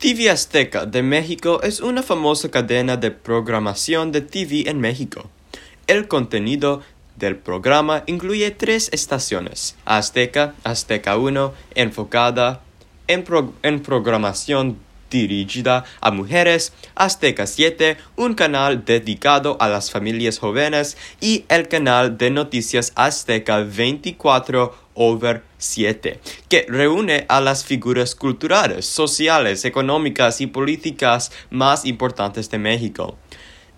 TV Azteca de México es una famosa cadena de programación de TV en México. El contenido del programa incluye tres estaciones, Azteca, Azteca 1, enfocada en, programación dirigida a mujeres, Azteca 7, un canal dedicado a las familias jóvenes. Y el canal de noticias Azteca 24 over 7, que reúne a las figuras culturales, sociales, económicas y políticas más importantes de México.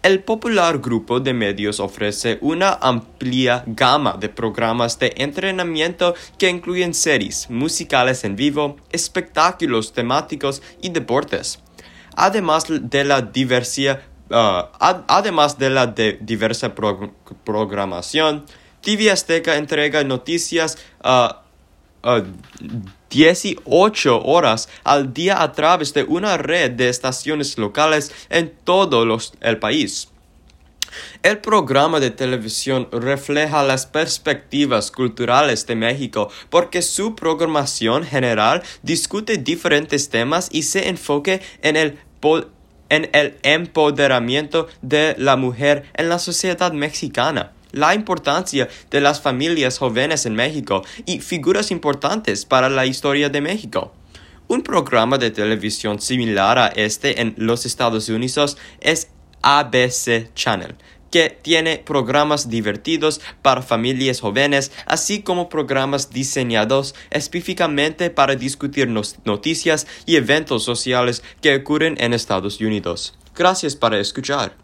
El popular grupo de medios ofrece una amplia gama de programas de entrenamiento que incluyen series, musicales en vivo, espectáculos temáticos y deportes. Además de la diversidad, uh, además de la diversa programación, TV Azteca entrega noticias uh, 18 horas al día a través de una red de estaciones locales en todo el país. El programa de televisión refleja las perspectivas culturales de México porque su programación general discute diferentes temas y se enfoque en el, en el empoderamiento de la mujer en la sociedad mexicana la importancia de las familias jóvenes en México y figuras importantes para la historia de México. Un programa de televisión similar a este en los Estados Unidos es ABC Channel, que tiene programas divertidos para familias jóvenes, así como programas diseñados específicamente para discutir noticias y eventos sociales que ocurren en Estados Unidos. Gracias por escuchar.